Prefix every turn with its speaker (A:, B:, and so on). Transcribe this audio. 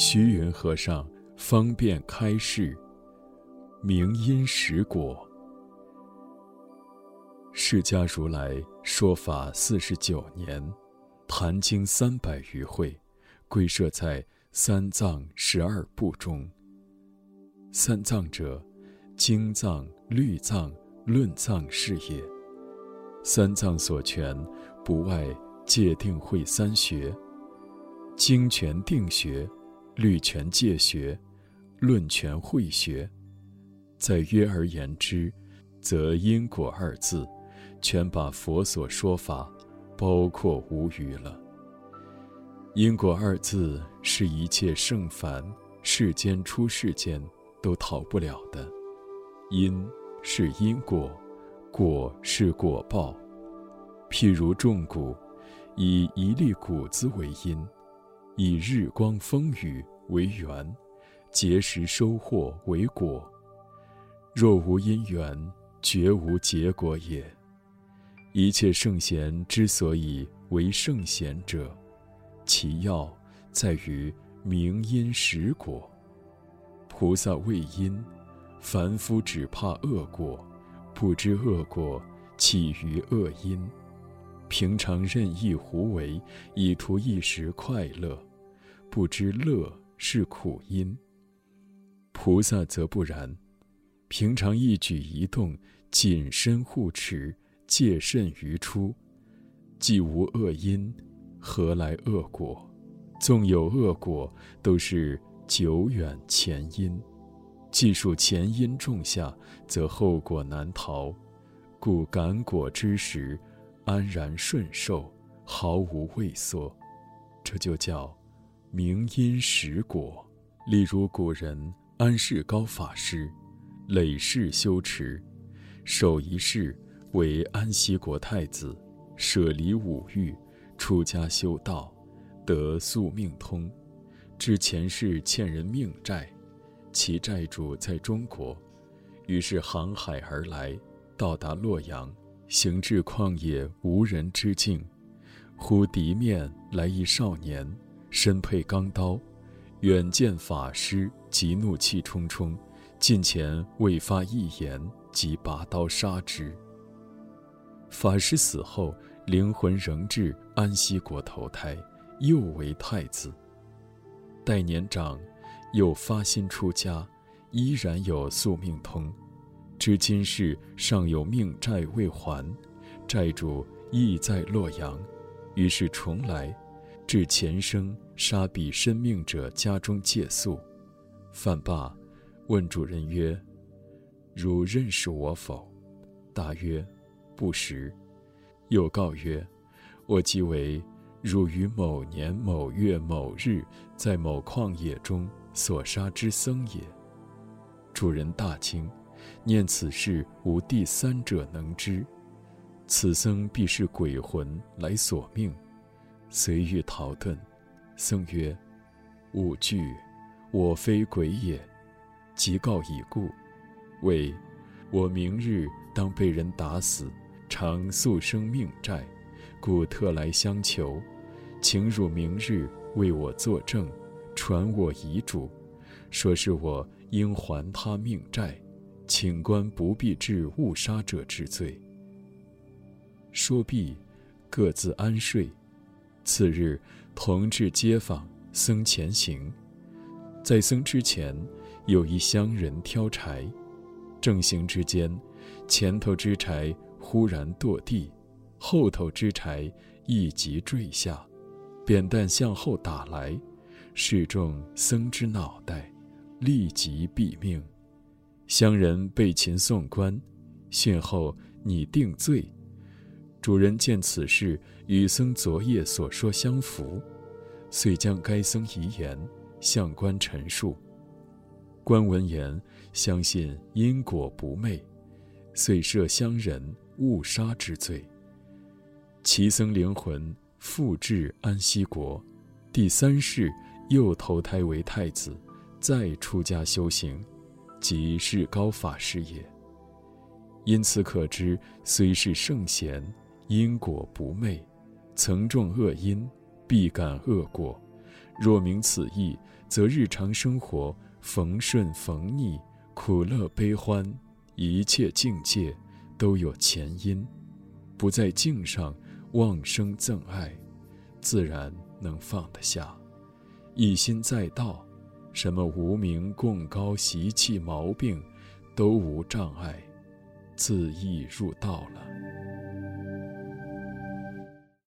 A: 虚云和尚方便开示，明因实果。释迦如来说法四十九年，坛经三百余会，归摄在三藏十二部中。三藏者，经藏、律藏、论藏是也。三藏所全，不外戒定慧三学。经全定学，律全戒学，论全慧学。再约而言之，则因果二字。全把佛所说法包括无余了。因果二字是一切圣凡世间出世间都逃不了的。因是因果，果是果报。譬如种谷，以一粒谷子为因，以日光风雨为缘，结识收获为果。若无因缘，绝无结果也。一切圣贤之所以为圣贤者，其要在于明因实果。菩萨畏因，凡夫只怕恶果，不知恶果起于恶因。平常任意胡为，以图一时快乐，不知乐是苦因。菩萨则不然，平常一举一动谨慎护持。戒慎于出，既无恶因，何来恶果？纵有恶果，都是久远前因。既属前因种下，则后果难逃。故感果之时，安然顺受，毫无畏缩。这就叫明因实果。例如古人安世高法师，累世修持，守一世。为安息国太子，舍离五欲，出家修道，得宿命通。知前世欠人命债，其债主在中国，于是航海而来，到达洛阳，行至旷野无人之境，忽敌面来一少年，身佩钢刀，远见法师，即怒气冲冲，近前未发一言，即拔刀杀之。法师死后，灵魂仍至安息国投胎，又为太子。待年长，又发心出家，依然有宿命通。知今世尚有命债未还，债主亦在洛阳，于是重来，至前生杀彼生命者家中借宿。饭罢，问主人曰：“汝认识我否？”答曰。不识，又告曰：“我即为汝于某年某月某日，在某旷野中所杀之僧也。”主人大惊，念此事无第三者能知，此僧必是鬼魂来索命，随欲逃遁。僧曰：“勿惧，我非鬼也。”即告已故，谓：“我明日当被人打死。”常诉生命债，故特来相求，请汝明日为我作证，传我遗嘱，说是我应还他命债，请官不必治误杀者之罪。说毕，各自安睡。次日，同至街坊僧前行，在僧之前，有一乡人挑柴，正行之间，前头之柴。忽然堕地，后头之柴一即坠下，扁担向后打来，矢中僧之脑袋，立即毙命。乡人被擒送官，讯后拟定罪。主人见此事与僧昨夜所说相符，遂将该僧遗言向官陈述。官闻言，相信因果不昧，遂赦乡人。误杀之罪。其僧灵魂复至安息国，第三世又投胎为太子，再出家修行，即是高法师也。因此可知，虽是圣贤，因果不昧，曾种恶因，必感恶果。若明此意，则日常生活逢顺逢逆、苦乐悲欢，一切境界都有前因，不在境上妄生憎爱，自然能放得下。一心在道，什么无名、共高、习气、毛病，都无障碍，自意入道了。